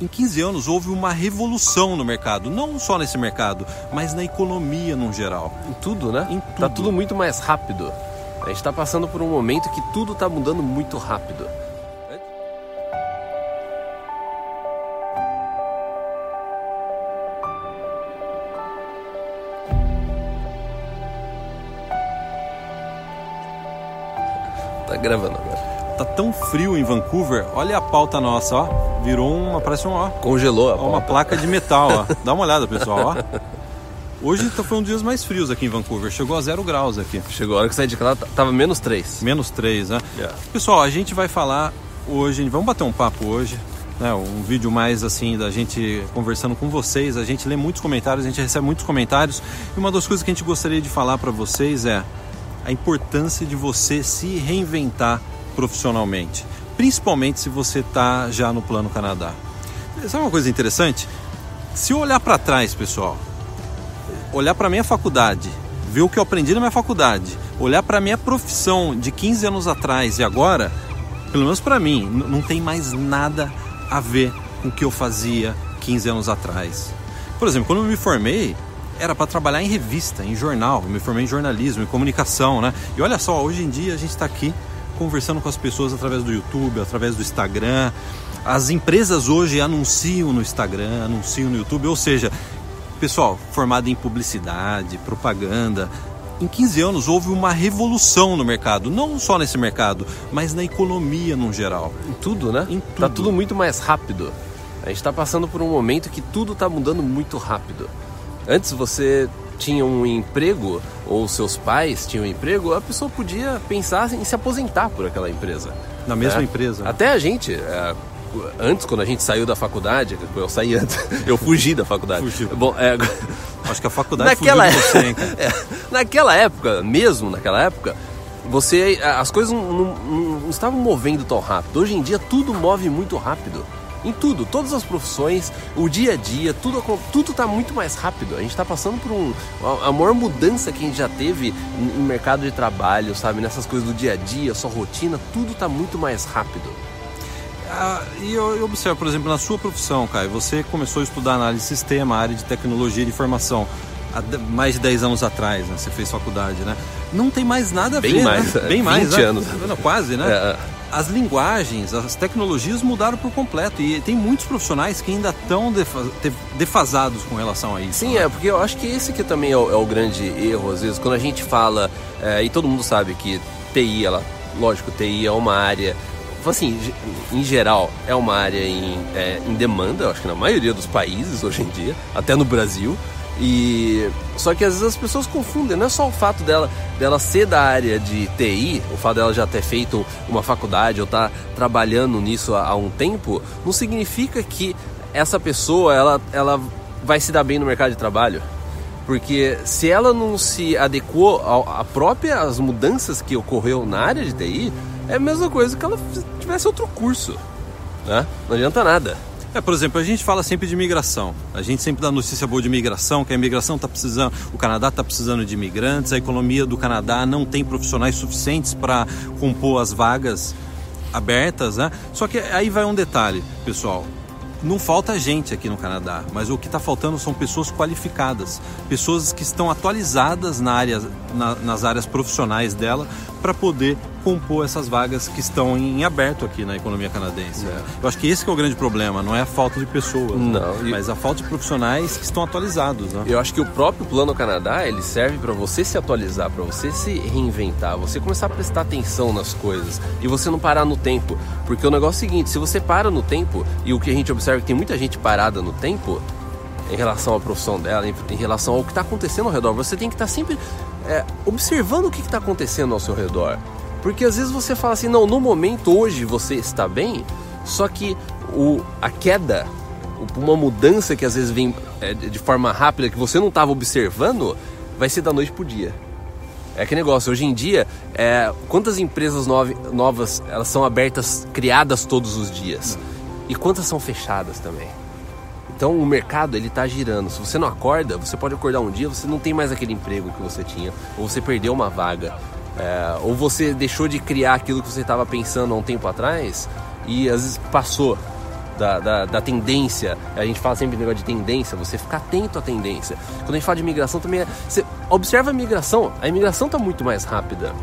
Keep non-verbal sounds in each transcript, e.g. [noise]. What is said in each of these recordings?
Em 15 anos houve uma revolução no mercado, não só nesse mercado, mas na economia no geral. Em tudo, né? Em Tá tudo. tudo muito mais rápido. A gente tá passando por um momento que tudo tá mudando muito rápido. Tá gravando agora. Tá tão frio em Vancouver, olha a pauta nossa, ó. Virou uma, parece um, ó, Congelou a ó, uma pauta. placa de metal, ó. [laughs] Dá uma olhada, pessoal, ó. Hoje tá- foi um dos dias mais frios aqui em Vancouver, chegou a zero graus aqui. Chegou a hora que saí de casa, t- tava menos 3. Menos três, né? Yeah. Pessoal, a gente vai falar hoje, vamos bater um papo hoje, né? Um vídeo mais assim da gente conversando com vocês. A gente lê muitos comentários, a gente recebe muitos comentários. E uma das coisas que a gente gostaria de falar para vocês é a importância de você se reinventar profissionalmente, principalmente se você está já no plano Canadá. Sabe uma coisa interessante? Se eu olhar para trás, pessoal, olhar para minha faculdade, ver o que eu aprendi na minha faculdade, olhar para minha profissão de 15 anos atrás e agora, pelo menos para mim, não tem mais nada a ver com o que eu fazia 15 anos atrás. Por exemplo, quando eu me formei, era para trabalhar em revista, em jornal. Eu me formei em jornalismo, em comunicação, né? E olha só, hoje em dia a gente está aqui conversando com as pessoas através do YouTube, através do Instagram. As empresas hoje anunciam no Instagram, anunciam no YouTube, ou seja, Pessoal, formado em publicidade, propaganda. Em 15 anos houve uma revolução no mercado, não só nesse mercado, mas na economia no geral. Em tudo, né? Em Tá tudo. tudo muito mais rápido. A gente tá passando por um momento que tudo tá mudando muito rápido. Antes você tinha um emprego, ou seus pais tinham um emprego, a pessoa podia pensar em se aposentar por aquela empresa. Na mesma né? empresa. Até a gente, é, antes, quando a gente saiu da faculdade, eu saí antes, [laughs] eu fugi da faculdade. Fugiu. Bom, é, Acho que a faculdade naquela, fugiu você, hein? [laughs] É, naquela época, mesmo naquela época, você as coisas não- não- não estavam movendo tão rápido. Hoje em dia tudo move muito rápido. Em tudo, todas as profissões, o dia a dia, tudo tudo está muito mais rápido. A gente está passando por um a, maior mudança que a gente já teve no mercado de trabalho, sabe, nessas coisas do dia a dia, sua rotina, tudo está muito mais rápido. Ah, e eu, eu observo, por exemplo, na sua profissão, Caio, você começou a estudar análise de sistema, área de tecnologia de informação, há mais de 10 anos atrás, né? Você fez faculdade, né? Não tem mais nada a Bem ver, mais, né? é, Bem mais, 20 né? anos. Não, quase, né? É, as linguagens, as tecnologias mudaram por completo e tem muitos profissionais que ainda estão defasados com relação a isso. Sim, né? é, porque eu acho que esse que também é o, é o grande erro, às vezes, quando a gente fala, é, e todo mundo sabe que TI, ela, lógico, TI é uma área, assim, em geral, é uma área em, é, em demanda, eu acho que na maioria dos países hoje em dia, até no Brasil. E só que às vezes as pessoas confundem, não é só o fato dela, dela ser da área de TI, o fato dela já ter feito uma faculdade ou estar trabalhando nisso há, há um tempo, não significa que essa pessoa ela, ela vai se dar bem no mercado de trabalho. Porque se ela não se adequou à própria as mudanças que ocorreu na área de TI, é a mesma coisa que ela tivesse outro curso. Né? Não adianta nada. É, por exemplo, a gente fala sempre de imigração. A gente sempre dá notícia boa de imigração, que a imigração está precisando, o Canadá está precisando de imigrantes, a economia do Canadá não tem profissionais suficientes para compor as vagas abertas, né? Só que aí vai um detalhe, pessoal. Não falta gente aqui no Canadá, mas o que está faltando são pessoas qualificadas, pessoas que estão atualizadas na área, na- nas áreas profissionais dela para poder compor essas vagas que estão em aberto aqui na economia canadense. É. Eu acho que esse que é o grande problema, não é a falta de pessoas, né? Não, e- mas a falta de profissionais que estão atualizados. Né? Eu acho que o próprio Plano Canadá, ele serve para você se atualizar, para você se reinventar, você começar a prestar atenção nas coisas e você não parar no tempo. Porque o negócio é o seguinte, se você para no tempo, e o que a gente observa é que tem muita gente parada no tempo, em relação à profissão dela, em, em relação ao que está acontecendo ao redor, você tem que estar sempre é, observando o que está acontecendo ao seu redor. Porque às vezes você fala assim, não, no momento hoje você está bem, só que o, a queda uma mudança que às vezes vem é, de forma rápida que você não estava observando, vai ser da noite pro dia. É que negócio, hoje em dia, é, quantas empresas novas elas são abertas, criadas todos os dias? E quantas são fechadas também? Então o mercado ele tá girando. Se você não acorda, você pode acordar um dia, você não tem mais aquele emprego que você tinha, ou você perdeu uma vaga, é, ou você deixou de criar aquilo que você estava pensando há um tempo atrás e às vezes passou da, da, da, tendência. A gente fala sempre negócio de tendência, você ficar atento à tendência. Quando a gente fala de imigração também, é, você observa a imigração, a imigração está muito mais rápida.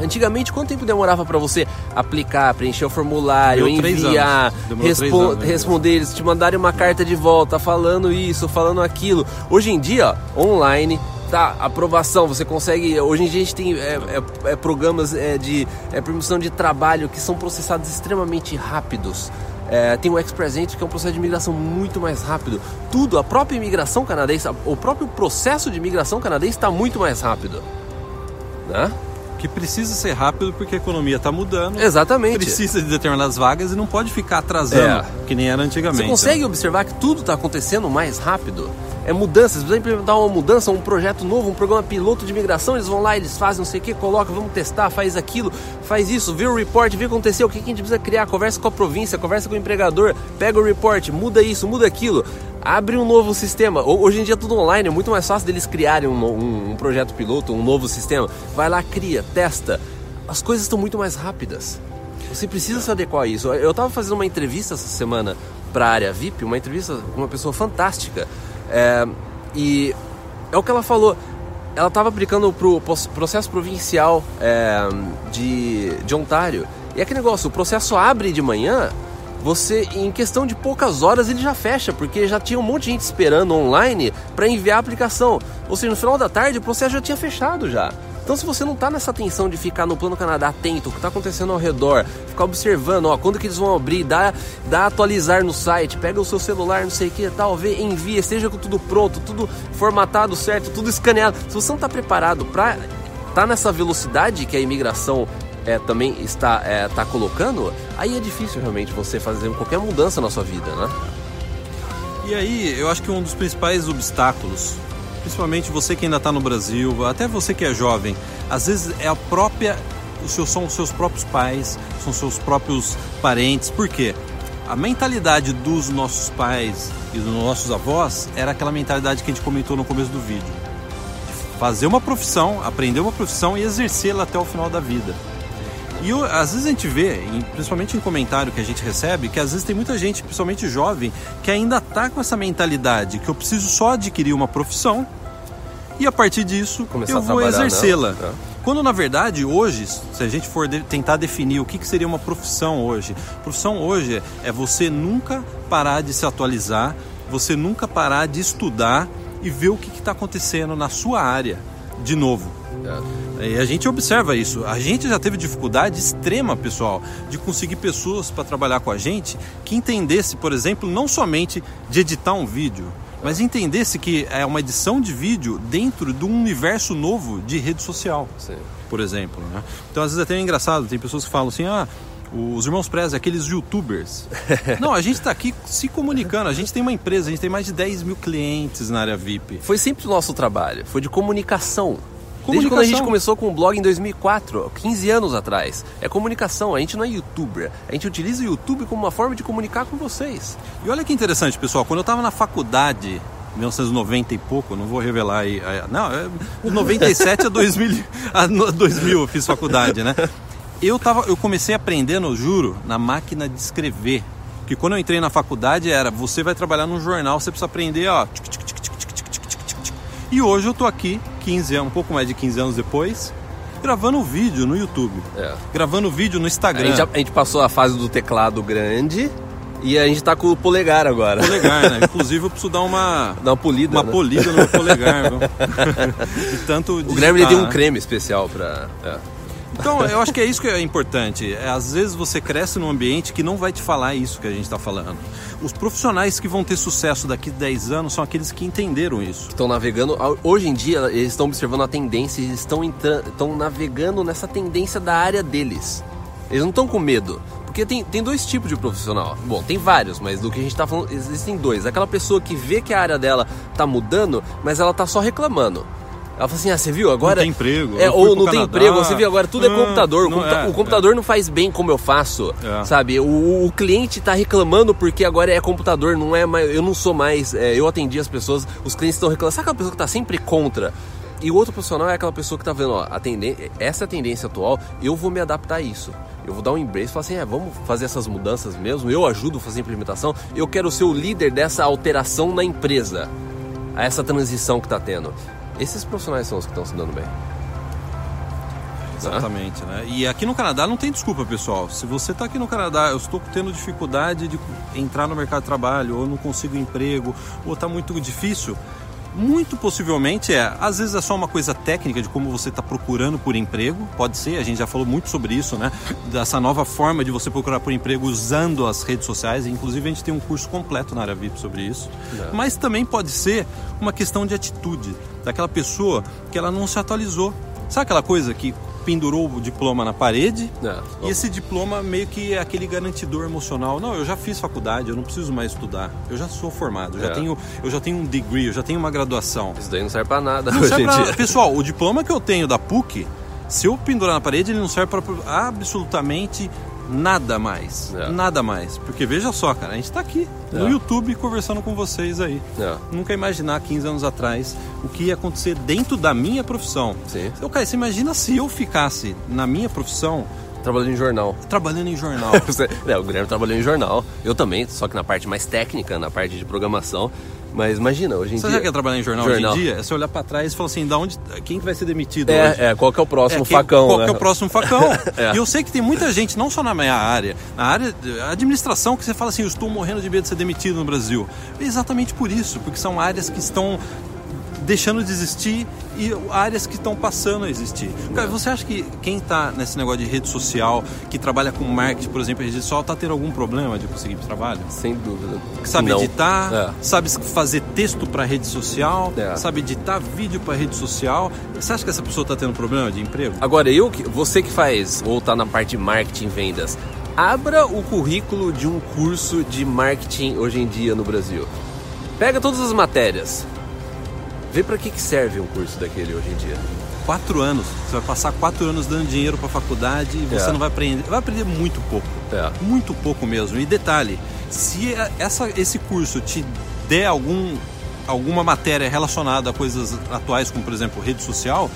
Antigamente, quanto tempo demorava para você aplicar, preencher o formulário, enviar, respo anos, né? responder eles, te mandarem uma carta de volta falando isso, falando aquilo? Hoje em dia, online, tá, aprovação, você consegue. Hoje em dia a gente tem é, é, é programas é, de é, permissão de trabalho que são processados extremamente rápidos. É, tem o Express Entry, que é um processo de imigração muito mais rápido. Tudo, a própria imigração canadense, o próprio processo de imigração canadense está muito mais rápido. Né? que precisa ser rápido porque a economia está mudando. Exatamente. Precisa de determinadas vagas e não pode ficar atrasando, é. que nem era antigamente. Você consegue né? observar que tudo está acontecendo mais rápido? É mudanças, precisa implementar uma mudança, um projeto novo, um programa piloto de imigração, eles vão lá, eles fazem não sei o que, colocam, vamos testar, faz aquilo, faz isso, vê o report, vê o que aconteceu, o que a gente precisa criar, conversa com a província, conversa com o empregador, pega o report, muda isso, muda aquilo abre um novo sistema. Hoje em dia é tudo online, é muito mais fácil deles criarem um, um, um projeto piloto, um novo sistema. Vai lá, cria, testa. As coisas estão muito mais rápidas. Você precisa se adequar a isso. Eu estava fazendo uma entrevista essa semana para a área VIP, uma entrevista com uma pessoa fantástica. É, e é o que ela falou. Ela estava aplicando para o processo provincial é, de, de Ontário. E é aquele negócio, o processo abre de manhã você em questão de poucas horas ele já fecha, porque já tinha um monte de gente esperando online para enviar a aplicação. Ou seja, no final da tarde o processo já tinha fechado já. Então, se você não está nessa tensão de ficar no Plano Canadá atento o que está acontecendo ao redor, ficar observando, ó, quando que eles vão abrir, dá, dá atualizar no site, pega o seu celular, não sei o que tal, vê, envia, esteja com tudo pronto, tudo formatado certo, tudo escaneado. Se você não está preparado para tá nessa velocidade que a imigração é, também está, é, tá colocando, aí é difícil realmente você fazer qualquer mudança na sua vida, né? E aí, eu acho que um dos principais obstáculos, principalmente você que ainda está no Brasil, até você que é jovem, às vezes é a própria, são os seus próprios pais, são seus próprios parentes. Por quê? A mentalidade dos nossos pais e dos nossos avós era aquela mentalidade que a gente comentou no começo do vídeo. De fazer uma profissão, aprender uma profissão e exercê-la até o final da vida. E às vezes a gente vê, principalmente em comentário que a gente recebe, que às vezes tem muita gente, principalmente jovem, que ainda está com essa mentalidade que eu preciso só adquirir uma profissão e a partir disso Começar eu vou exercê-la. É. Quando na verdade hoje, se a gente for de, tentar definir o que, que seria uma profissão hoje, profissão hoje é você nunca parar de se atualizar, você nunca parar de estudar e ver o que está acontecendo na sua área de novo. É. E a gente observa isso. A gente já teve dificuldade extrema, pessoal, de conseguir pessoas para trabalhar com a gente que entendesse, por exemplo, não somente de editar um vídeo, mas entendesse que é uma edição de vídeo dentro de um universo novo de rede social, Sim. por exemplo. Né? Então, às vezes é até é engraçado, tem pessoas que falam assim, ah, os irmãos Preza, aqueles youtubers. [laughs] Não, a gente está aqui se comunicando. A gente tem uma empresa, a gente tem mais de 10 mil clientes na área VIP. Foi sempre o nosso trabalho, foi de comunicação. Desde quando a gente começou com o blog em 2004, 15 anos atrás. É comunicação, a gente não é youtuber. A gente utiliza o YouTube como uma forma de comunicar com vocês. E olha que interessante, pessoal, quando eu estava na faculdade, 1990 e pouco, não vou revelar aí. Não, é de 97 a [laughs] 2000, a 2000 eu fiz faculdade, né? Eu, tava, eu comecei aprendendo, juro, na máquina de escrever. Que quando eu entrei na faculdade era, você vai trabalhar num jornal, você precisa aprender, ó. E hoje eu tô aqui 15 anos, um pouco mais de 15 anos depois, gravando vídeo no YouTube. É. Gravando vídeo no Instagram. A gente, a gente, passou a fase do teclado grande e a gente tá com o polegar agora. Polegar, né? [laughs] Inclusive eu preciso dar uma. Dar uma polida. Uma né? polida no meu polegar, [laughs] viu? [laughs] tanto O Guilherme tem um creme especial pra. É. Então, eu acho que é isso que é importante. É, às vezes você cresce num ambiente que não vai te falar isso que a gente está falando. Os profissionais que vão ter sucesso daqui a 10 anos são aqueles que entenderam isso. Estão navegando. Hoje em dia, eles estão observando a tendência, eles estão, estão navegando nessa tendência da área deles. Eles não estão com medo. Porque tem, tem dois tipos de profissional. Bom, tem vários, mas do que a gente está falando, existem dois. Aquela pessoa que vê que a área dela está mudando, mas ela está só reclamando. Ela falou assim: ah, você viu agora. Não tem emprego. É, ou não tem emprego, você viu agora, tudo é computador. O, computa é, o computador é. não faz bem como eu faço. É. Sabe? O, o cliente está reclamando porque agora é computador, não é mais. Eu não sou mais. É, eu atendi as pessoas, os clientes estão reclamando. Sabe aquela pessoa que está sempre contra? E o outro profissional é aquela pessoa que está vendo, ó, a tendência, essa é a tendência atual, eu vou me adaptar a isso. eu vou dar um embrace e falar assim: é, vamos fazer essas mudanças mesmo, eu ajudo a fazer a implementação, eu quero ser o líder dessa alteração na empresa, a essa transição que está tendo. Esses profissionais são os que estão se dando bem. Exatamente, né? E aqui no Canadá não tem desculpa, pessoal. Se você está aqui no Canadá, eu estou tendo dificuldade de entrar no mercado de trabalho, ou não consigo emprego, ou está muito difícil, muito possivelmente é, às vezes é só uma coisa técnica de como você está procurando por emprego, pode ser, a gente já falou muito sobre isso, né? Dessa nova forma de você procurar por emprego usando as redes sociais, inclusive a gente tem um curso completo na área VIP sobre isso. Não. Mas também pode ser uma questão de atitude, daquela pessoa que ela não se atualizou. Sabe aquela coisa que pendurou o diploma na parede é, e esse diploma meio que é aquele garantidor emocional. Não, eu já fiz faculdade, eu não preciso mais estudar. Eu já sou formado, eu, é. já, tenho, eu já tenho um degree, eu já tenho uma graduação. Isso daí não serve pra nada não [laughs] hoje pra... dia. Pessoal, o diploma que eu tenho da PUC, se eu pendurar na parede, ele não serve para [laughs] absolutamente nada mais. É. Nada mais. Porque veja só, cara, a gente está aqui é. no YouTube conversando com vocês aí. É. Nunca imaginar 15 anos atrás o que ia acontecer dentro da minha profissão. Sim. Então, cara, você imagina se eu ficasse na minha profissão Trabalhando em jornal. Trabalhando em jornal. [laughs] é, o Guilherme trabalhou em jornal. Eu também, só que na parte mais técnica, na parte de programação. Mas imagina, hoje em você dia. Você já quer trabalhar em jornal, jornal, hoje em dia? É você olhar para trás e falar assim, da onde, quem que vai ser demitido é, hoje? É, qual que é o próximo é, quem, facão, Qual né? que é o próximo facão? [laughs] é. E eu sei que tem muita gente, não só na minha área, na área de administração, que você fala assim, eu estou morrendo de medo de ser demitido no Brasil. É exatamente por isso, porque são áreas que estão deixando de existir e áreas que estão passando a existir. Cara, você acha que quem está nesse negócio de rede social, que trabalha com marketing, por exemplo, rede social, está tendo algum problema de conseguir trabalho? Sem dúvida. Sabe Não. editar, é. sabe fazer texto para rede social, é. sabe editar vídeo para rede social. Você acha que essa pessoa está tendo problema de emprego? Agora, eu, você que faz, ou está na parte de marketing e vendas, abra o currículo de um curso de marketing hoje em dia no Brasil. Pega todas as matérias, Vê para que, que serve um curso daquele hoje em dia. Quatro anos. Você vai passar quatro anos dando dinheiro para a faculdade e você é. não vai aprender. Vai aprender muito pouco. É. Muito pouco mesmo. E detalhe, se essa, esse curso te der algum, alguma matéria relacionada a coisas atuais, como por exemplo rede social,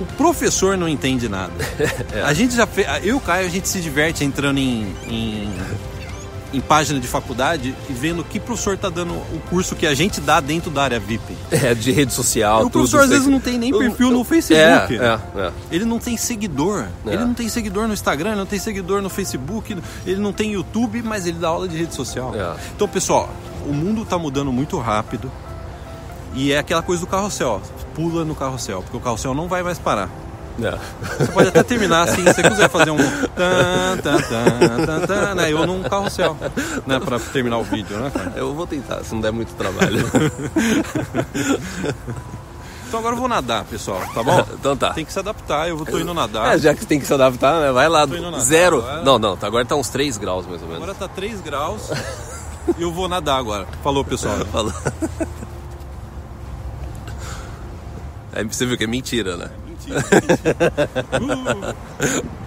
o professor não entende nada. [laughs] é. A gente já fez, eu e o Caio, a gente se diverte entrando em, em em página de faculdade e vendo que professor está dando o curso que a gente dá dentro da área VIP. É, de rede social. E o professor às vezes não tem nem perfil no Facebook. É, é, é. Ele não tem seguidor. É. Ele não tem seguidor no Instagram, ele não tem seguidor no Facebook, ele não tem YouTube, mas ele dá aula de rede social. É. Então, pessoal, o mundo está mudando muito rápido. E é aquela coisa do carrossel, pula no carrossel, porque o carrossel não vai mais parar. É. Você pode até terminar assim, se você quiser fazer um tan, tan, tan, tan, tan, né? Eu num carrossel, né? Pra terminar o vídeo, né, cara? Eu vou tentar, se não der muito trabalho. [laughs] Então agora eu vou nadar, pessoal, tá bom? [laughs] então tá. Tem que se adaptar, eu tô indo nadar. É, já que tem que se adaptar, né? Vai lá. Nadar, Zero. Agora... Não, não, tá, agora tá uns 3 graus mais ou menos. Agora tá 3 graus e [laughs] eu vou nadar agora. Falou, pessoal. Falou. Aí você viu que é mentira, né? ハハハハ!